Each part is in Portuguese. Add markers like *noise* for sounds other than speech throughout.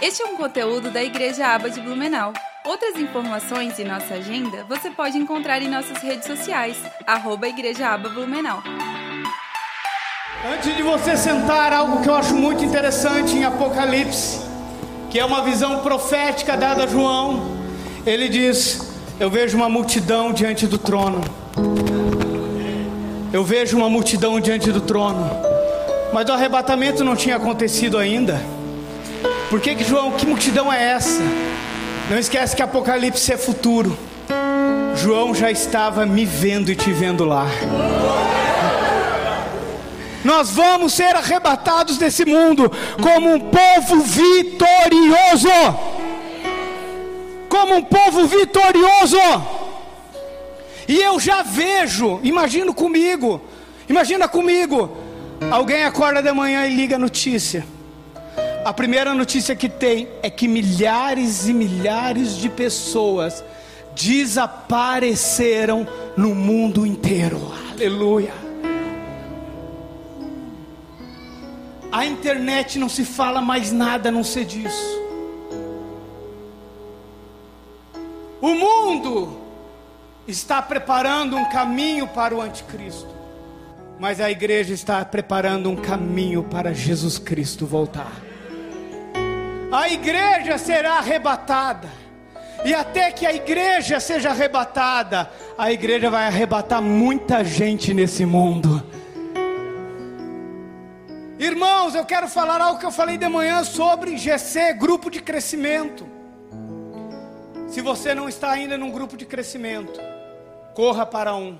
Este é um conteúdo da Igreja Aba de Blumenau. Outras informações e nossa agenda você pode encontrar em nossas redes sociais, arroba Igreja Aba Blumenau. Antes de você sentar, algo que eu acho muito interessante em Apocalipse, que é uma visão profética dada a João, ele diz: Eu vejo uma multidão diante do trono. Eu vejo uma multidão diante do trono. Mas o arrebatamento não tinha acontecido ainda. Por que, que João, que multidão é essa? Não esquece que Apocalipse é futuro. João já estava me vendo e te vendo lá. Nós vamos ser arrebatados desse mundo como um povo vitorioso. Como um povo vitorioso. E eu já vejo, imagino comigo, imagina comigo, alguém acorda de manhã e liga a notícia. A primeira notícia que tem é que milhares e milhares de pessoas desapareceram no mundo inteiro. Aleluia. A internet não se fala mais nada a não ser disso. O mundo está preparando um caminho para o anticristo, mas a igreja está preparando um caminho para Jesus Cristo voltar. A igreja será arrebatada. E até que a igreja seja arrebatada, a igreja vai arrebatar muita gente nesse mundo. Irmãos, eu quero falar algo que eu falei de manhã sobre GC, grupo de crescimento. Se você não está ainda num grupo de crescimento, corra para um.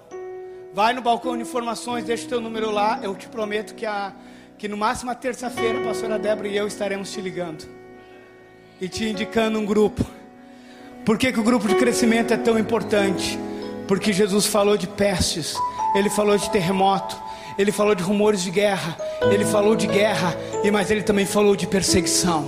Vai no balcão de informações, deixa o teu número lá. Eu te prometo que, a, que no máximo a terça-feira a pastora Débora e eu estaremos te ligando e te indicando um grupo. Por que, que o grupo de crescimento é tão importante? Porque Jesus falou de pestes, ele falou de terremoto, ele falou de rumores de guerra, ele falou de guerra, e mas ele também falou de perseguição.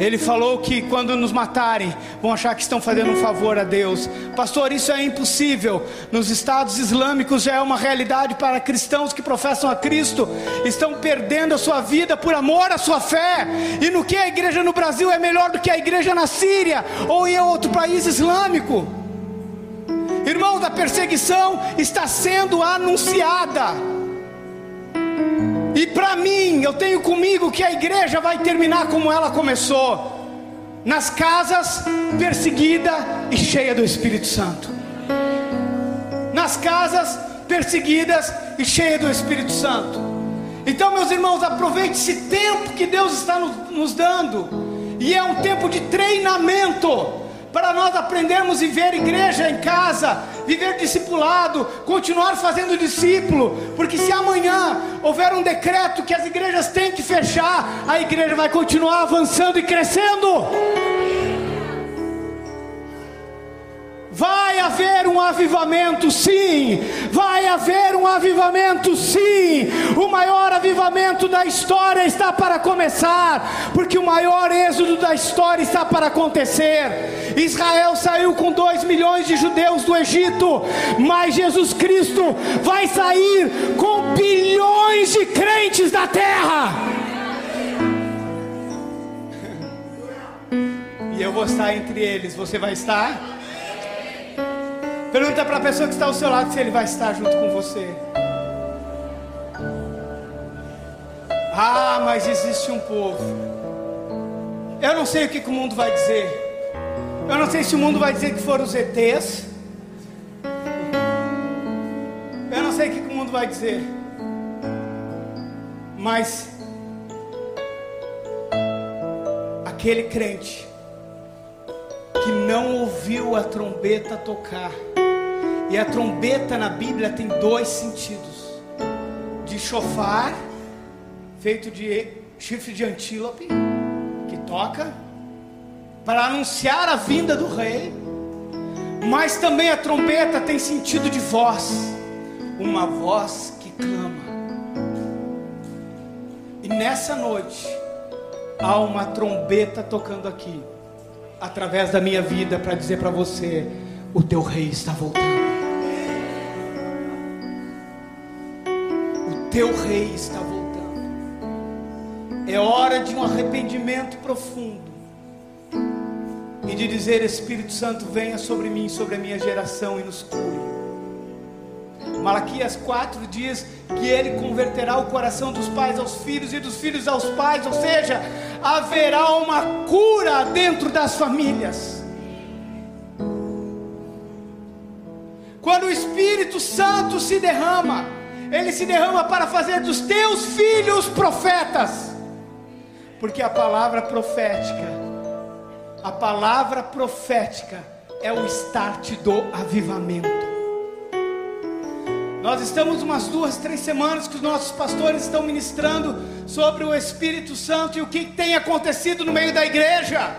Ele falou que quando nos matarem, vão achar que estão fazendo um favor a Deus. Pastor, isso é impossível. Nos estados islâmicos já é uma realidade para cristãos que professam a Cristo, estão perdendo a sua vida por amor à sua fé. E no que a igreja no Brasil é melhor do que a igreja na Síria ou em outro país islâmico? Irmãos, a perseguição está sendo anunciada. E para mim, eu tenho comigo que a igreja vai terminar como ela começou nas casas perseguida e cheia do Espírito Santo. Nas casas perseguidas e cheia do Espírito Santo. Então, meus irmãos, aproveite esse tempo que Deus está nos, dando. E é um tempo de treinamento para nós aprendermos a viver igreja em casa, viver discipulado, continuar fazendo discípulo, porque se amanhã houver um decreto que as igrejas têm que fechar, a igreja vai continuar avançando e crescendo. Vai haver um avivamento, sim. Vai haver um avivamento, sim. O maior avivamento da história está para começar, porque o maior êxodo da história está para acontecer. Israel saiu com dois milhões de judeus do Egito, mas Jesus Cristo vai sair com bilhões de crentes da terra. E eu vou estar entre eles. Você vai estar? Pergunta para a pessoa que está ao seu lado se ele vai estar junto com você. Ah, mas existe um povo. Eu não sei o que, que o mundo vai dizer. Eu não sei se o mundo vai dizer que foram os ETs. Eu não sei o que, que o mundo vai dizer. Mas aquele crente que não ouviu a trombeta tocar e a trombeta na Bíblia tem dois sentidos: de chofar, feito de chifre de antílope, que toca, para anunciar a vinda do rei, mas também a trombeta tem sentido de voz, uma voz que clama. E nessa noite, há uma trombeta tocando aqui, através da minha vida, para dizer para você: o teu rei está voltando. Teu rei está voltando. É hora de um arrependimento profundo. de dizer: Espírito Santo, venha sobre mim, sobre a minha geração e nos cure. Malaquias 4 diz que ele converterá o coração dos pais aos filhos e dos filhos aos pais, ou seja, haverá uma cura dentro das famílias. Quando o Espírito Santo se derrama, ele se derrama para fazer dos teus filhos profetas, porque a palavra profética, a palavra profética é o start do avivamento. Nós estamos umas duas, três semanas que os nossos pastores estão ministrando sobre o Espírito Santo e o que tem acontecido no meio da igreja.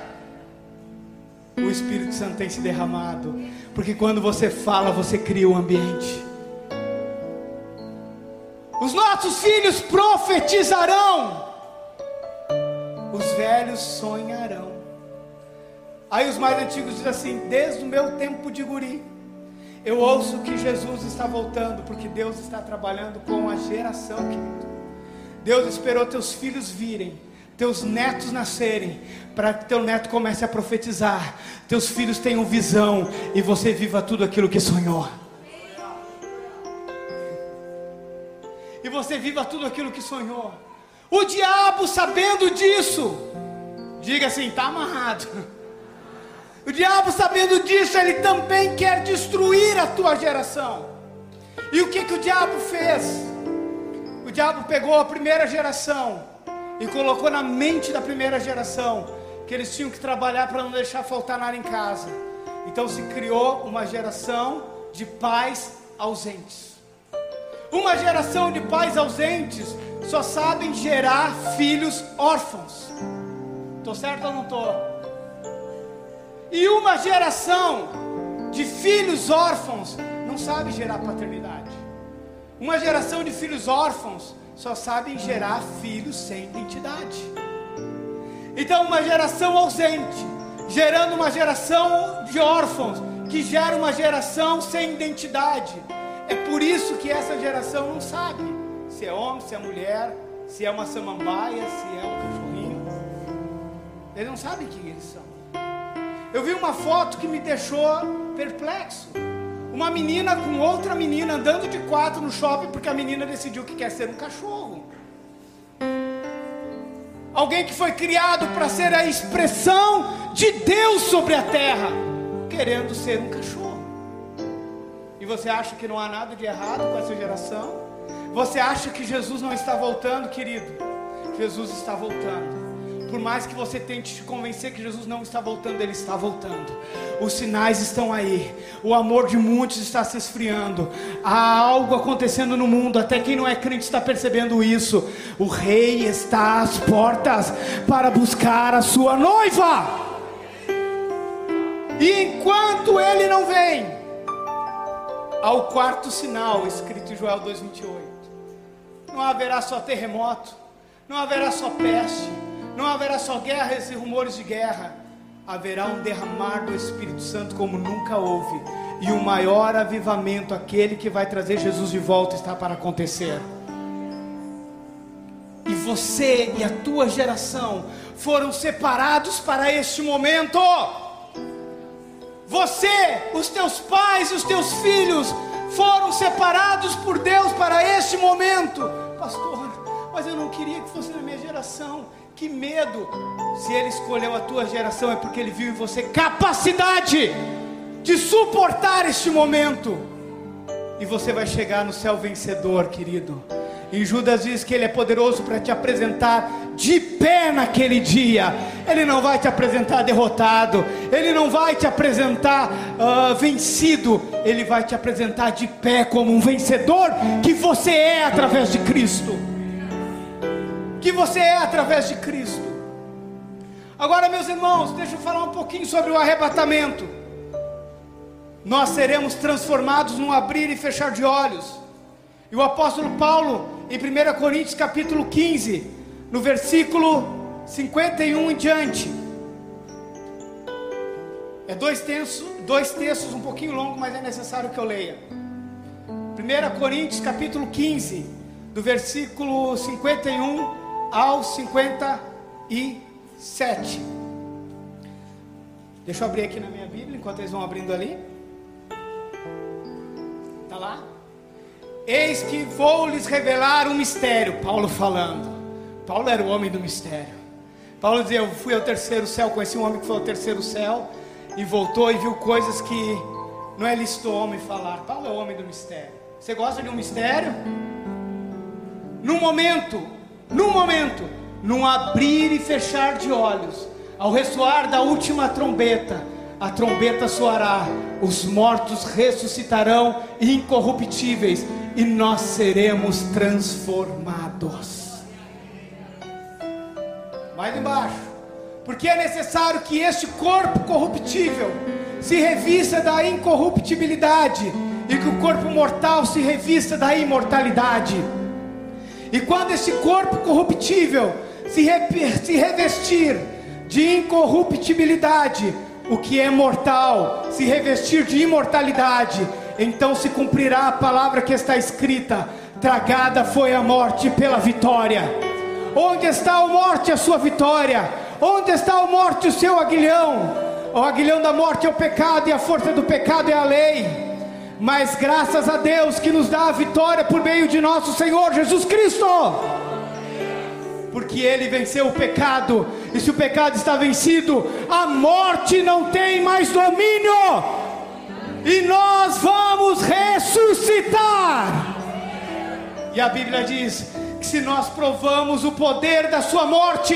O Espírito Santo tem se derramado, porque quando você fala, você cria o um ambiente. Os nossos filhos profetizarão, os velhos sonharão. Aí os mais antigos dizem assim: desde o meu tempo de guri, eu ouço que Jesus está voltando, porque Deus está trabalhando com a geração, querido. Deus esperou teus filhos virem, teus netos nascerem, para que teu neto comece a profetizar, teus filhos tenham visão e você viva tudo aquilo que sonhou. E você viva tudo aquilo que sonhou. O diabo, sabendo disso, diga assim: está amarrado. *laughs* O diabo, sabendo disso, ele também quer destruir a tua geração. E o que, que o diabo fez? O diabo pegou a primeira geração e colocou na mente da primeira geração que eles tinham que trabalhar para não deixar faltar nada em casa. Então se criou uma geração de pais ausentes. Uma geração de pais ausentes só sabem gerar filhos órfãos. Tô certo ou não tô? E uma geração de filhos órfãos não sabe gerar paternidade. Uma geração de filhos órfãos só sabe gerar filhos sem identidade. Então, uma geração ausente, gerando uma geração de órfãos, que gera uma geração sem identidade. É por isso que essa geração não sabe se é homem, se é mulher, se é uma samambaia, se é um cachorrinho. Eles não sabem quem eles são. Eu vi uma foto que me deixou perplexo. Uma menina com outra menina andando de quatro no shopping porque a menina decidiu que quer ser um cachorro. Alguém que foi criado para ser a expressão de Deus sobre a terra, querendo ser um cachorro. E você acha que não há nada de errado com essa geração? Você acha que Jesus não está voltando, querido? Jesus está voltando. Por mais que você tente te convencer que Jesus não está voltando, Ele está voltando. Os sinais estão aí. O amor de muitos está se esfriando. Há algo acontecendo no mundo. Até quem não é crente está percebendo isso. O Rei está às portas para buscar a sua noiva. E enquanto Ele não vem, ao quarto sinal escrito em Joel 2:28, não haverá só terremoto, não haverá só peste não haverá só guerras e rumores de guerra, haverá um derramar do Espírito Santo como nunca houve, e o maior avivamento, aquele que vai trazer Jesus de volta, está para acontecer. E você e a tua geração foram separados para este momento. Você, os teus pais, os teus filhos foram separados por Deus para este momento. Pastor, mas eu não queria que fosse na minha geração. Que medo! Se Ele escolheu a tua geração, é porque Ele viu em você capacidade de suportar este momento. E você vai chegar no céu vencedor, querido. E Judas diz que Ele é poderoso para te apresentar de pé naquele dia. Ele não vai te apresentar derrotado. Ele não vai te apresentar uh, vencido. Ele vai te apresentar de pé como um vencedor que você é através de Cristo que você é através de Cristo. Agora, meus irmãos, deixa eu falar um pouquinho sobre o arrebatamento. Nós seremos transformados num abrir e fechar de olhos. E o apóstolo Paulo, em 1 Coríntios capítulo 15, no versículo 51 em diante. É dois textos, dois textos um pouquinho longo, mas é necessário que eu leia. 1 Coríntios capítulo 15, do versículo 51 ao 57. Deixa eu abrir aqui na minha Bíblia enquanto eles vão abrindo ali. Tá lá? Eis que vou lhes revelar um mistério, Paulo falando. Paulo era o homem do mistério. Paulo dizia: Eu fui ao terceiro céu, conheci um homem que foi ao terceiro céu e voltou e viu coisas que não é lícito homem falar. Paulo é o homem do mistério. Você gosta de um mistério? Num momento, num momento, num abrir e fechar de olhos, ao ressoar da última trombeta, a trombeta soará, os mortos ressuscitarão incorruptíveis e nós seremos transformados. Mais embaixo. Porque é necessário que este corpo corruptível se revista da incorruptibilidade e que o corpo mortal se revista da imortalidade. E quando esse corpo corruptível se, re se revestir de incorruptibilidade, o que é mortal se revestir de imortalidade, então se cumprirá a palavra que está escrita: tragada foi a morte pela vitória. Onde está a morte, a sua vitória? Onde está a morte, o seu aguilhão? O aguilhão da morte é o pecado e a força do pecado é a lei mas graças a Deus que nos dá a vitória por meio de nosso Senhor Jesus Cristo. Porque Ele venceu o pecado, e se o pecado está vencido, a morte não tem mais domínio, e nós vamos ressuscitar. E a Bíblia diz que se nós provamos o poder da Sua morte,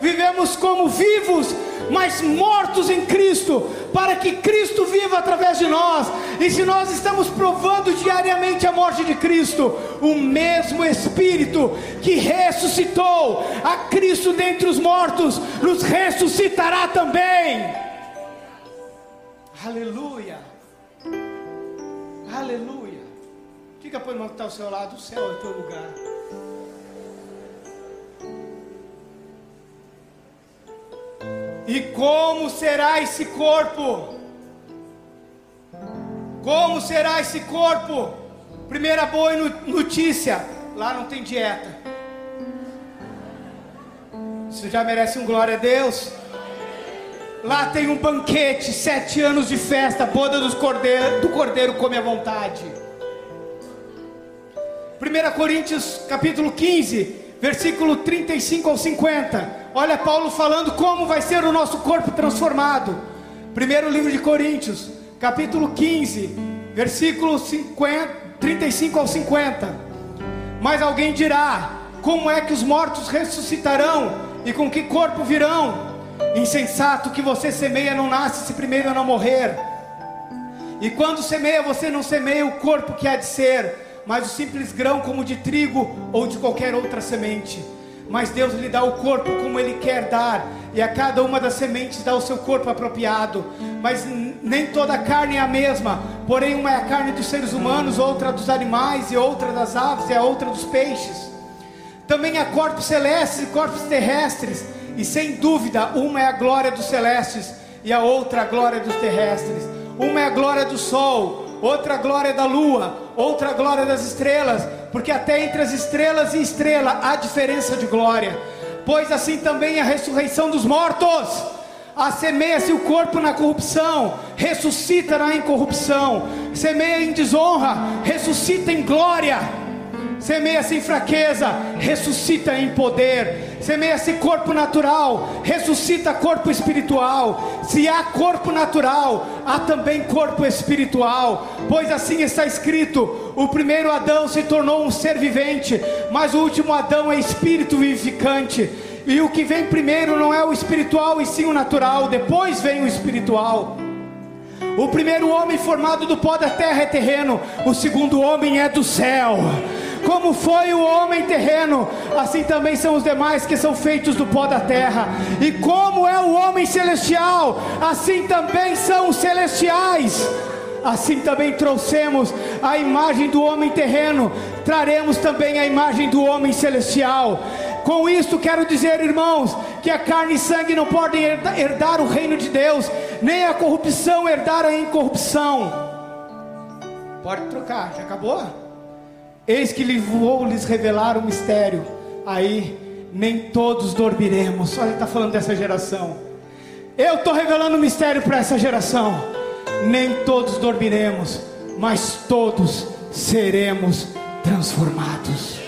vivemos como vivos mas mortos em Cristo, para que Cristo viva através de nós. E se nós estamos provando diariamente a morte de Cristo, o mesmo Espírito que ressuscitou a Cristo dentre os mortos, nos ressuscitará também. Aleluia. Aleluia. Diga para o irmão que está ao seu lado: o céu é o teu lugar. E como será esse corpo? Como será esse corpo? Primeira boa notícia: lá não tem dieta. Isso já merece um glória a Deus. Lá tem um banquete, sete anos de festa, boda dos cordeiro, do cordeiro come à vontade. 1 Coríntios capítulo 15, versículo 35 ao 50. Olha Paulo falando como vai ser o nosso corpo transformado. Primeiro livro de Coríntios, capítulo 15, versículo 50, 35 ao 50. Mas alguém dirá: Como é que os mortos ressuscitarão? E com que corpo virão? Insensato que você semeia não nasce se primeiro não morrer. E quando semeia, você não semeia o corpo que há de ser, mas o simples grão como de trigo ou de qualquer outra semente mas Deus lhe dá o corpo como Ele quer dar, e a cada uma das sementes dá o seu corpo apropriado. Mas nem toda carne é a mesma, porém, uma é a carne dos seres humanos, outra dos animais, e outra das aves, e a outra dos peixes. Também há corpos celestes e corpos terrestres, e sem dúvida, uma é a glória dos celestes, e a outra a glória dos terrestres. Uma é a glória do sol, outra a glória da lua, outra a glória das estrelas porque até entre as estrelas e estrela há diferença de glória. Pois assim também a ressurreição dos mortos. Assemeia-se o corpo na corrupção, ressuscita na incorrupção. Semeia em desonra, ressuscita em glória. Semeia-se em fraqueza, ressuscita em poder. Semeia-se corpo natural, ressuscita corpo espiritual. Se há corpo natural, há também corpo espiritual. Pois assim está escrito: o primeiro Adão se tornou um ser vivente, mas o último Adão é espírito vivificante. E o que vem primeiro não é o espiritual e sim o natural, depois vem o espiritual. O primeiro homem formado do pó da terra é terreno, o segundo homem é do céu. Como foi o homem terreno, assim também são os demais que são feitos do pó da terra. E como é o homem celestial, assim também são os celestiais assim também trouxemos a imagem do homem terreno, traremos também a imagem do homem celestial. Com isso quero dizer, irmãos, que a carne e sangue não podem herdar o reino de Deus, nem a corrupção herdar a incorrupção. Pode trocar, já acabou? Eis que lhe vou lhes revelar o mistério. Aí nem todos dormiremos. Olha, está falando dessa geração Eu estou revelando um mistério para essa geração. Nem todos dormiremos, mas todos seremos transformados.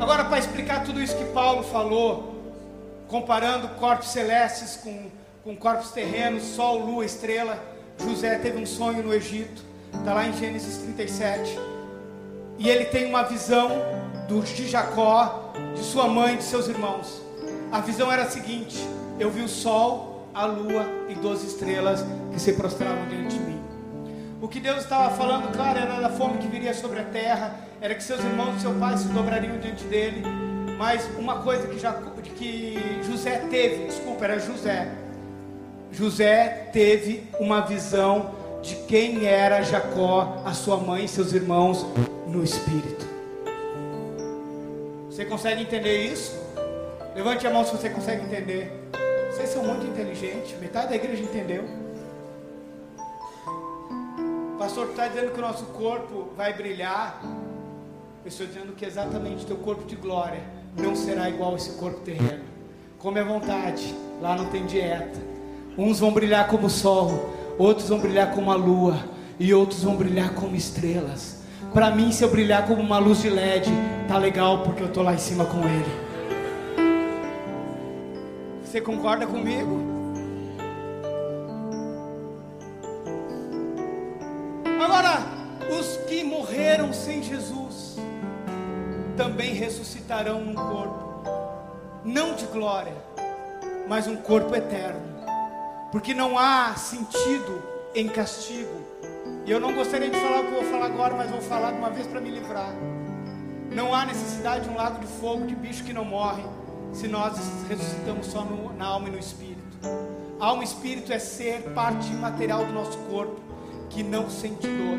Agora, para explicar tudo isso que Paulo falou, comparando corpos celestes com, com corpos terrenos, sol, lua, estrela, José teve um sonho no Egito, está lá em Gênesis 37. E ele tem uma visão do, de Jacó, de sua mãe, de seus irmãos. A visão era a seguinte: eu vi o sol, a lua e doze estrelas que se prostravam diante de mim. O que Deus estava falando, claro, era da fome que viria sobre a terra, era que seus irmãos e seu pai se dobrariam diante dele. Mas uma coisa que, Jacó, que José teve, desculpa, era José. José teve uma visão de quem era Jacó, a sua mãe e seus irmãos no espírito. Você consegue entender isso? Levante a mão se você consegue entender. Vocês são muito inteligentes, metade da igreja entendeu. Pastor está dizendo que o nosso corpo vai brilhar. Eu estou dizendo que exatamente teu corpo de glória não será igual esse corpo terreno. Come à vontade, lá não tem dieta. Uns vão brilhar como o sol, outros vão brilhar como a lua, e outros vão brilhar como estrelas. Para mim, se eu brilhar como uma luz de LED, tá legal porque eu tô lá em cima com ele. Você concorda comigo? Agora, os que morreram sem Jesus também ressuscitarão num corpo, não de glória, mas um corpo eterno, porque não há sentido em castigo. E eu não gostaria de falar o que eu vou falar agora, mas vou falar de uma vez para me livrar. Não há necessidade de um lago de fogo de bicho que não morre se nós ressuscitamos só no, na alma e no espírito. Alma e espírito é ser parte material do nosso corpo que não sente dor.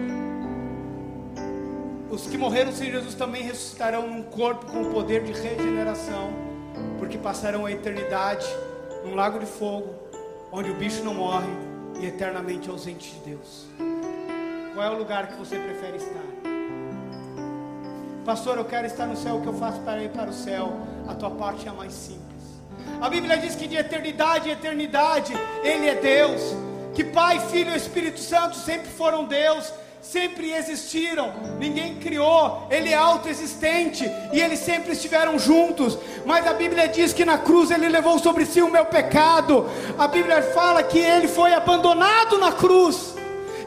Os que morreram sem Jesus também ressuscitarão num corpo com o poder de regeneração, porque passarão a eternidade num lago de fogo, onde o bicho não morre e eternamente ausente de Deus. Qual é o lugar que você prefere estar? Pastor, eu quero estar no céu, o que eu faço para ir para o céu? A tua parte é a mais simples. A Bíblia diz que de eternidade em eternidade, Ele é Deus. Que Pai, Filho e Espírito Santo sempre foram Deus, sempre existiram, ninguém criou, Ele é autoexistente e eles sempre estiveram juntos. Mas a Bíblia diz que na cruz Ele levou sobre si o meu pecado. A Bíblia fala que Ele foi abandonado na cruz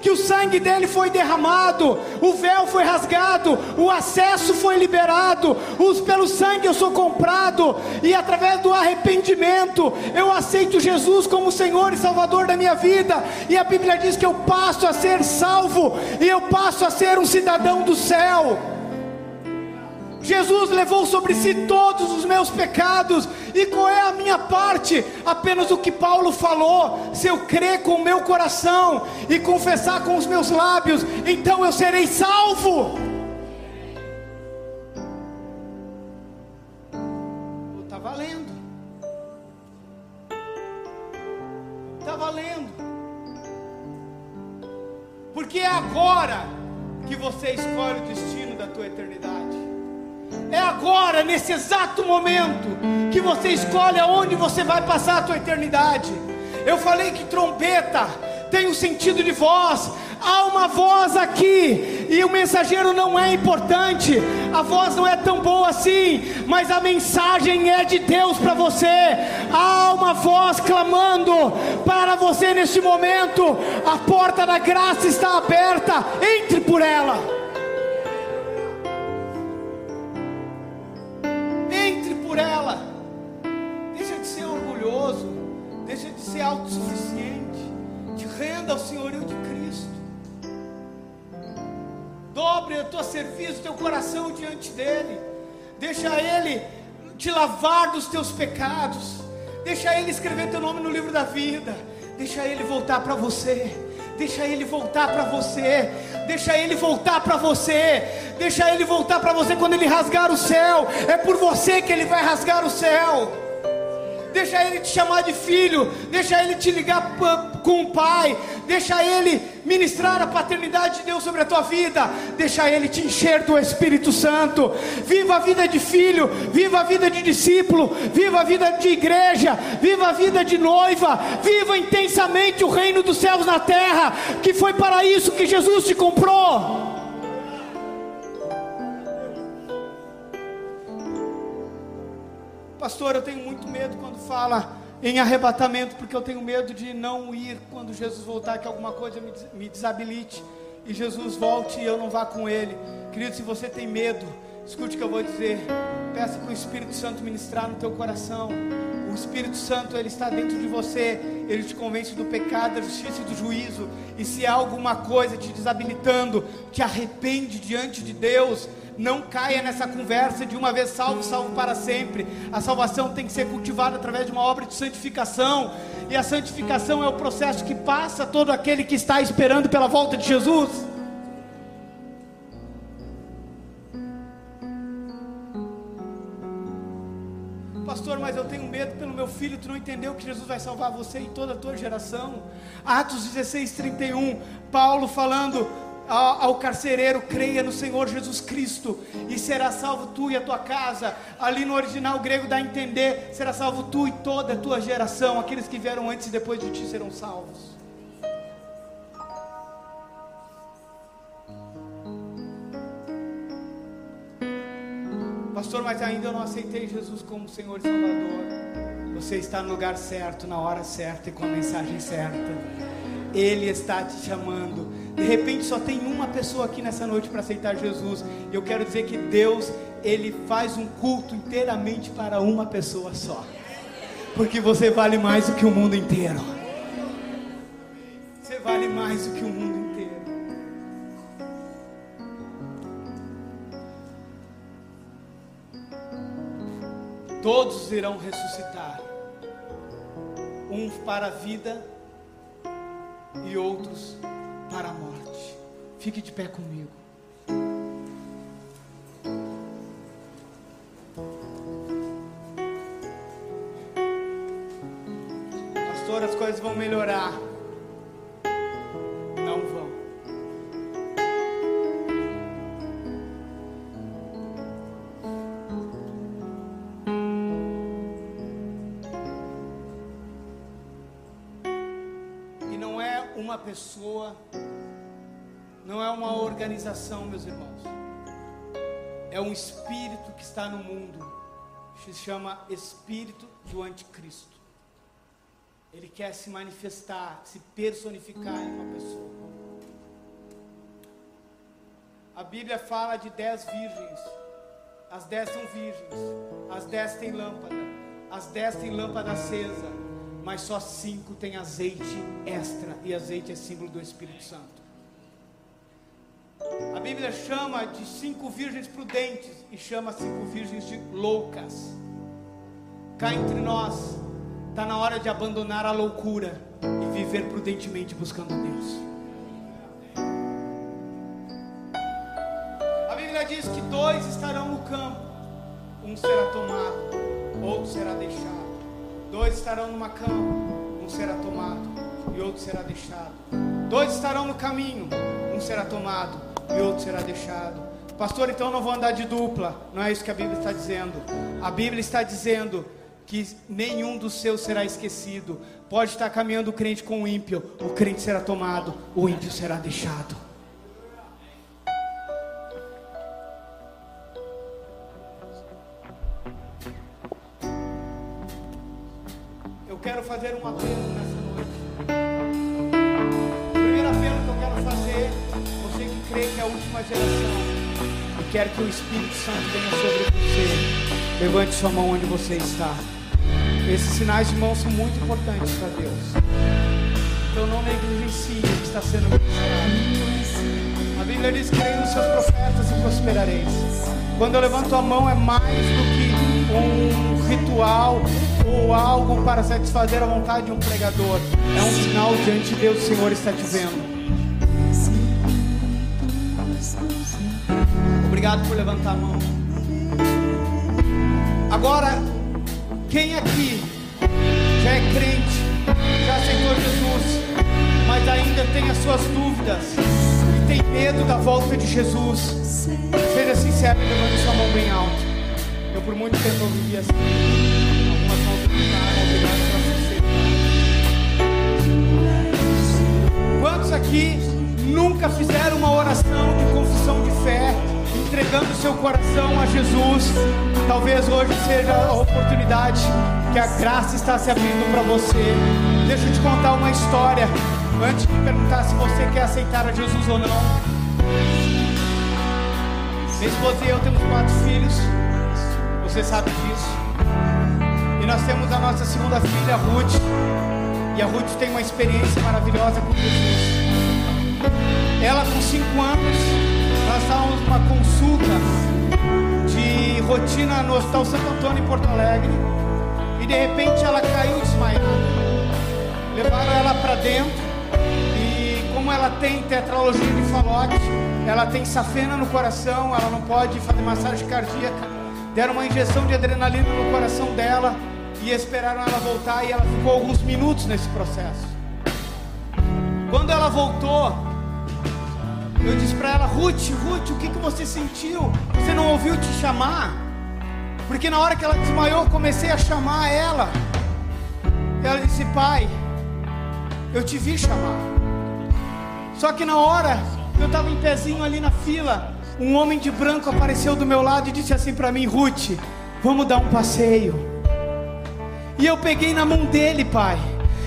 que o sangue dele foi derramado, o véu foi rasgado, o acesso foi liberado, os, pelo sangue eu sou comprado, e através do arrependimento eu aceito Jesus como Senhor e Salvador da minha vida, e a Bíblia diz que eu passo a ser salvo, e eu passo a ser um cidadão do céu. Jesus levou sobre si todos os meus pecados, e qual é a minha parte? Apenas o que Paulo falou: se eu crer com o meu coração e confessar com os meus lábios, então eu serei salvo. Está valendo, está valendo, porque é agora que você escolhe o destino da tua eternidade. É agora, nesse exato momento, que você escolhe aonde você vai passar a tua eternidade. Eu falei que trombeta tem um sentido de voz. Há uma voz aqui e o mensageiro não é importante. A voz não é tão boa assim, mas a mensagem é de Deus para você. Há uma voz clamando para você neste momento. A porta da graça está aberta. Entre por ela. Autossuficiente, de renda ao senhorio de Cristo. Dobre a tua serviço, teu coração diante dele. Deixa ele te lavar dos teus pecados. Deixa ele escrever teu nome no livro da vida. Deixa ele voltar para você. Deixa ele voltar para você. Deixa ele voltar para você. Deixa ele voltar para você quando ele rasgar o céu. É por você que ele vai rasgar o céu. Deixa ele te chamar de filho. Deixa ele te ligar com o pai. Deixa ele ministrar a paternidade de Deus sobre a tua vida, deixa Ele te encher do Espírito Santo. Viva a vida de filho, viva a vida de discípulo, viva a vida de igreja, viva a vida de noiva, viva intensamente o reino dos céus na terra, que foi para isso que Jesus te comprou. Pastor, eu tenho muito medo quando fala em arrebatamento, porque eu tenho medo de não ir quando Jesus voltar, que alguma coisa me desabilite e Jesus volte e eu não vá com Ele. Querido, se você tem medo, escute o que eu vou dizer. Peça para o Espírito Santo ministrar no teu coração. O Espírito Santo, ele está dentro de você. Ele te convence do pecado, da justiça e do juízo. E se há alguma coisa te desabilitando, te arrepende diante de Deus não caia nessa conversa de uma vez salvo, salvo para sempre. A salvação tem que ser cultivada através de uma obra de santificação. E a santificação é o processo que passa todo aquele que está esperando pela volta de Jesus. Pastor, mas eu tenho medo pelo meu filho, tu não entendeu que Jesus vai salvar você e toda a tua geração. Atos 16, 31, Paulo falando ao carcereiro: creia no Senhor Jesus Cristo e será salvo tu e a tua casa. Ali no original grego dá a entender: será salvo tu e toda a tua geração. Aqueles que vieram antes e depois de ti serão salvos. Pastor, mas ainda eu não aceitei Jesus como Senhor e Salvador. Você está no lugar certo, na hora certa e com a mensagem certa. Ele está te chamando. De repente só tem uma pessoa aqui nessa noite para aceitar Jesus. Eu quero dizer que Deus, ele faz um culto inteiramente para uma pessoa só. Porque você vale mais do que o mundo inteiro. Você vale mais do que o mundo inteiro. Todos irão ressuscitar. Uns para a vida e outros para a morte. Fique de pé comigo. Uma pessoa não é uma organização, meus irmãos. É um espírito que está no mundo. Se chama espírito do anticristo. Ele quer se manifestar, se personificar em uma pessoa. A Bíblia fala de dez virgens. As dez são virgens. As dez têm lâmpada. As dez têm lâmpada acesa. Mas só cinco têm azeite extra. E azeite é símbolo do Espírito Santo. A Bíblia chama de cinco virgens prudentes e chama cinco virgens de loucas. Cá entre nós, está na hora de abandonar a loucura e viver prudentemente buscando Deus. A Bíblia diz que dois estarão no campo, um será tomado, outro será deixado. Dois estarão numa cama, um será tomado e outro será deixado. Dois estarão no caminho, um será tomado e outro será deixado. Pastor, então não vou andar de dupla. Não é isso que a Bíblia está dizendo. A Bíblia está dizendo que nenhum dos seus será esquecido. Pode estar caminhando o crente com o ímpio, o crente será tomado, o ímpio será deixado. Que o Espírito Santo venha sobre você, levante sua mão onde você está. Esses sinais de mão são muito importantes para Deus. Então não negligencie o que está sendo ministrado. A Bíblia diz: creia nos seus profetas e prosperareis. Quando eu levanto a mão é mais do que um ritual ou algo para satisfazer a vontade de um pregador. É um sinal diante de Deus, o Senhor está te vendo. Obrigado por levantar a mão. Agora, quem aqui já é crente, já aceitou Jesus, mas ainda tem as suas dúvidas e tem medo da volta de Jesus, seja sincero e levante sua mão bem alto. Eu por muito tempo vivi assim. Algumas mãos obrigado pela sinceridade. Quantos aqui nunca fizeram uma oração de confissão de fé, entregando seu coração a Jesus? Talvez hoje seja a oportunidade que a graça está se abrindo para você. Deixa eu te contar uma história antes de perguntar se você quer aceitar a Jesus ou não. Minha esposa e eu temos quatro filhos, você sabe disso. E nós temos a nossa segunda filha, Ruth. E a Ruth tem uma experiência maravilhosa com Jesus. Ela com cinco anos, nós estávamos numa consulta de rotina no Hospital Santo Antônio em Porto Alegre. E de repente ela caiu desmaiada. Levaram ela para dentro. E como ela tem tetralogia de Fallot, ela tem safena no coração, ela não pode fazer massagem cardíaca. Deram uma injeção de adrenalina no coração dela e esperaram ela voltar e ela ficou alguns minutos nesse processo. Quando ela voltou, eu disse para ela, Ruth, Ruth, o que, que você sentiu? Você não ouviu te chamar? Porque na hora que ela desmaiou, eu comecei a chamar ela. Ela disse, pai, eu te vi chamar. Só que na hora eu estava em pezinho ali na fila, um homem de branco apareceu do meu lado e disse assim para mim, Ruth, vamos dar um passeio. E eu peguei na mão dele, pai.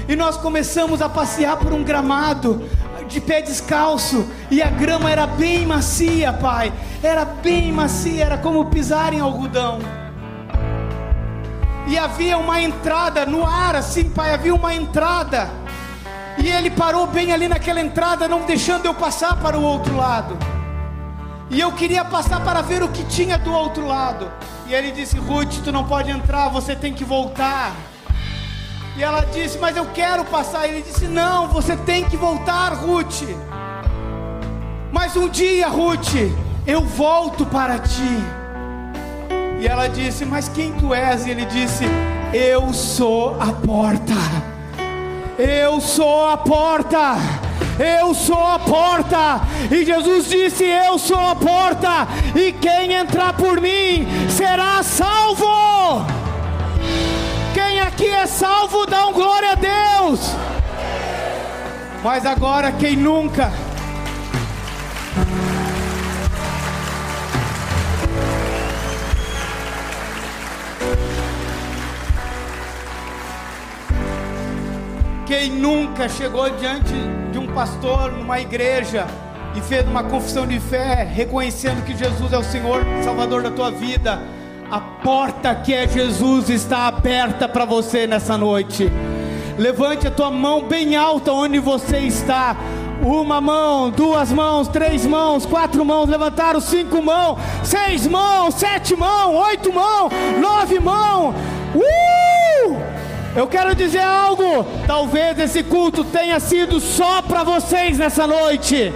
E nós começamos a passear por um gramado de pé descalço, e a grama era bem macia, pai. Era bem macia, era como pisar em algodão. E havia uma entrada no ar, assim, pai, havia uma entrada. E ele parou bem ali naquela entrada, não deixando eu passar para o outro lado. E eu queria passar para ver o que tinha do outro lado. E ele disse: Ruth, tu não pode entrar, você tem que voltar. E ela disse: Mas eu quero passar. Ele disse: Não, você tem que voltar, Ruth. Mas um dia, Ruth, eu volto para ti. E ela disse: Mas quem tu és? E ele disse: Eu sou a porta. Eu sou a porta. Eu sou a porta. E Jesus disse: Eu sou a porta. E quem entrar por mim será salvo. É salvo, dá um glória a Deus. Mas agora, quem nunca. Quem nunca chegou diante de um pastor numa igreja e fez uma confissão de fé, reconhecendo que Jesus é o Senhor, Salvador da tua vida? A porta que é Jesus está aberta para você nessa noite. Levante a tua mão bem alta onde você está. Uma mão, duas mãos, três mãos, quatro mãos, levantaram cinco mãos, seis mãos, sete mãos, oito mãos, nove mãos. Uh! Eu quero dizer algo. Talvez esse culto tenha sido só para vocês nessa noite.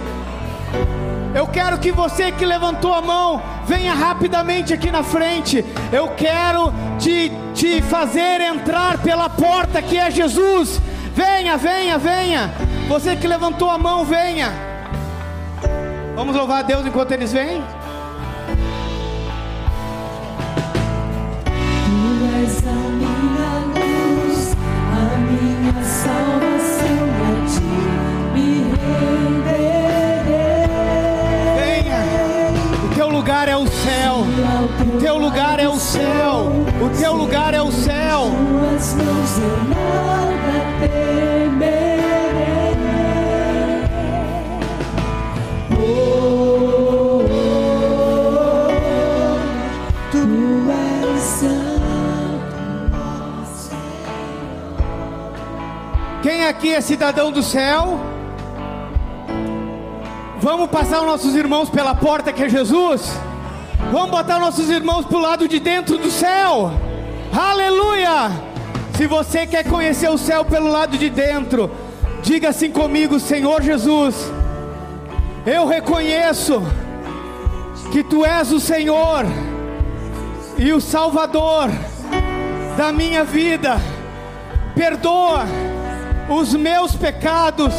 Eu quero que você que levantou a mão venha rapidamente aqui na frente. Eu quero te, te fazer entrar pela porta que é Jesus. Venha, venha, venha. Você que levantou a mão, venha. Vamos louvar a Deus enquanto eles vêm. Lugar é o céu. O teu lugar é o céu. Tuas mãos eu nada temerei. Oh, oh, oh, tu és santo, Quem aqui é cidadão do céu? Vamos passar os nossos irmãos pela porta que é Jesus? Vamos botar nossos irmãos para o lado de dentro do céu. Aleluia! Se você quer conhecer o céu pelo lado de dentro, diga assim comigo, Senhor Jesus. Eu reconheço que tu és o Senhor e o Salvador da minha vida. Perdoa os meus pecados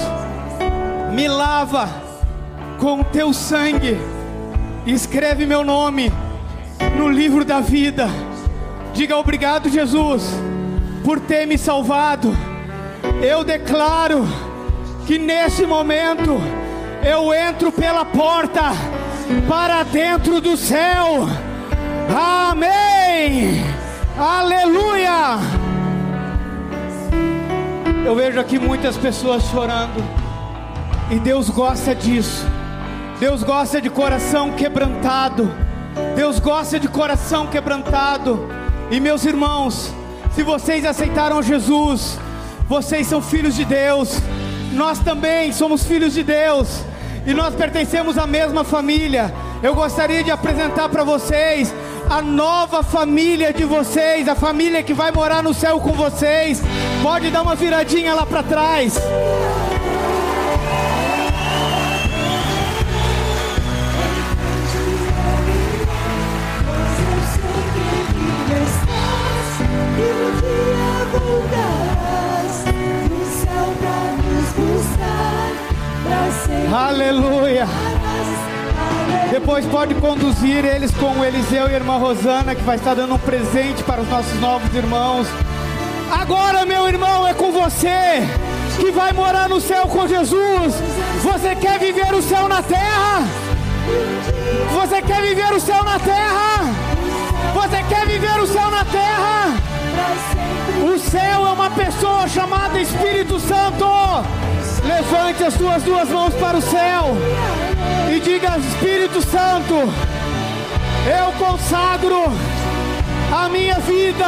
Me lava com o teu sangue. Escreve meu nome no livro da vida. Diga obrigado, Jesus, por ter me salvado. Eu declaro que nesse momento eu entro pela porta para dentro do céu. Amém. Aleluia. Eu vejo aqui muitas pessoas chorando. E Deus gosta disso. Deus gosta de coração quebrantado. Deus gosta de coração quebrantado. E meus irmãos, se vocês aceitaram Jesus, vocês são filhos de Deus. Nós também somos filhos de Deus. E nós pertencemos à mesma família. Eu gostaria de apresentar para vocês a nova família de vocês, a família que vai morar no céu com vocês. Pode dar uma viradinha lá para trás. Aleluia. Depois pode conduzir eles com o Eliseu e a irmã Rosana, que vai estar dando um presente para os nossos novos irmãos. Agora, meu irmão, é com você que vai morar no céu com Jesus. Você quer viver o céu na terra? Céu é uma pessoa chamada Espírito Santo. Levante as suas duas mãos para o céu e diga: Espírito Santo, eu consagro a minha vida,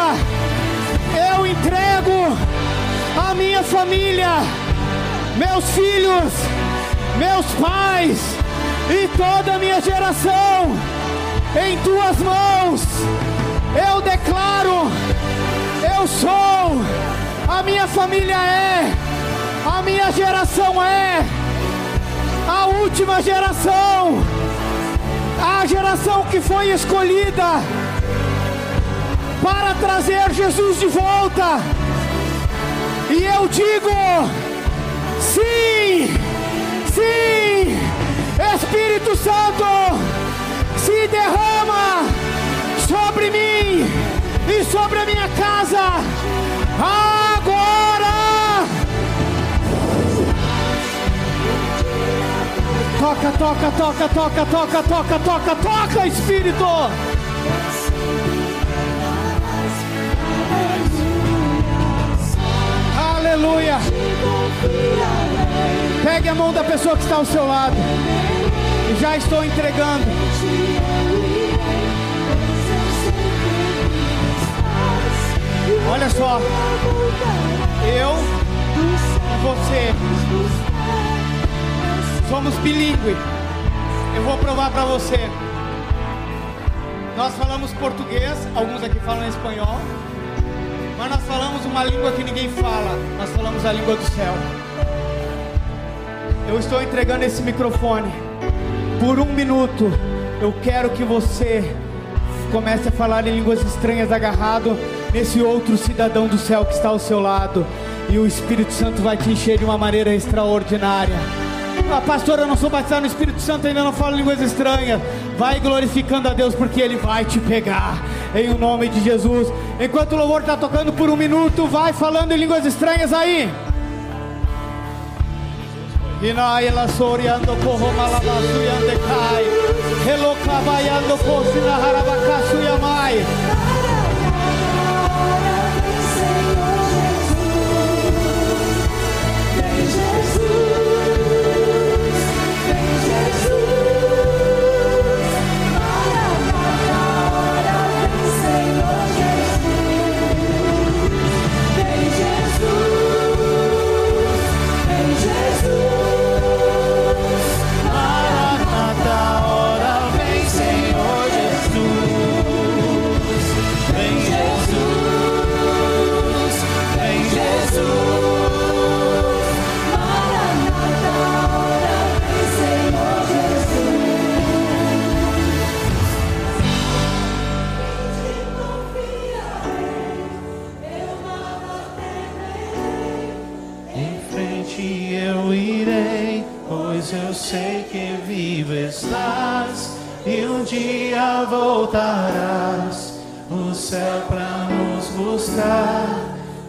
eu entrego a minha família, meus filhos, meus pais e toda a minha geração em tuas mãos. Eu declaro, eu sou, a minha família é, a minha geração é, a última geração, a geração que foi escolhida para trazer Jesus de volta. E eu digo: sim, sim, Espírito Santo, se derrama sobre mim e sobre a minha casa. Agora! Toca, toca, toca, toca, toca, toca, toca, toca, Espírito! Aleluia! Pegue a mão da pessoa que está ao seu lado. Já estou entregando. Olha só, eu e você somos bilíngue. Eu vou provar para você. Nós falamos português, alguns aqui falam espanhol, mas nós falamos uma língua que ninguém fala. Nós falamos a língua do céu. Eu estou entregando esse microfone por um minuto. Eu quero que você comece a falar em línguas estranhas agarrado nesse outro cidadão do céu que está ao seu lado. E o Espírito Santo vai te encher de uma maneira extraordinária. Ah, pastor, eu não sou batizado no Espírito Santo, ainda não falo línguas estranhas. Vai glorificando a Deus, porque Ele vai te pegar, em o nome de Jesus. Enquanto o louvor está tocando por um minuto, vai falando em línguas estranhas aí. Inaela soriando porro malabasu yandekai. Hello kabayando posina harabakasu yamai. ti eu irei, pois eu sei que vivo estás e um dia voltarás. O céu para nos buscar,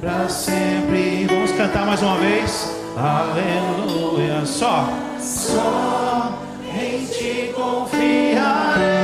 para sempre. Vamos cantar mais uma vez. Aleluia. Só, só em ti confiarei.